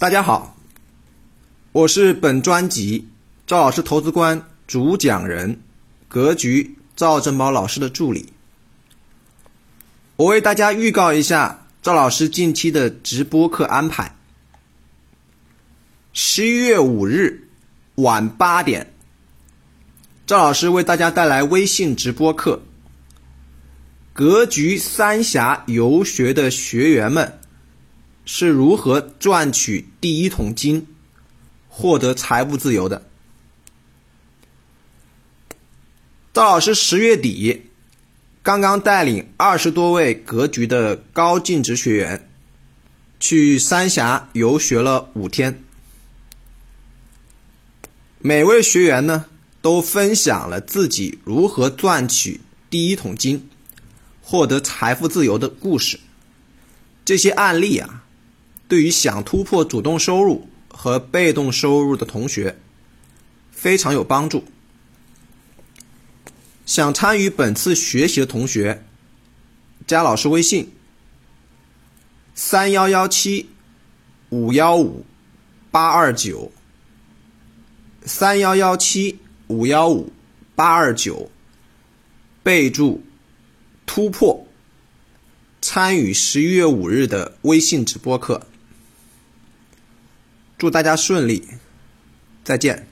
大家好，我是本专辑赵老师投资观主讲人，格局赵振宝老师的助理。我为大家预告一下赵老师近期的直播课安排：十一月五日晚八点，赵老师为大家带来微信直播课。格局三峡游学的学员们。是如何赚取第一桶金、获得财务自由的？赵老师十月底刚刚带领二十多位格局的高净值学员去三峡游学了五天，每位学员呢都分享了自己如何赚取第一桶金、获得财富自由的故事。这些案例啊。对于想突破主动收入和被动收入的同学，非常有帮助。想参与本次学习的同学，加老师微信：三幺幺七五幺五八二九，三幺幺七五幺五八二九，备注突破，参与十一月五日的微信直播课。祝大家顺利，再见。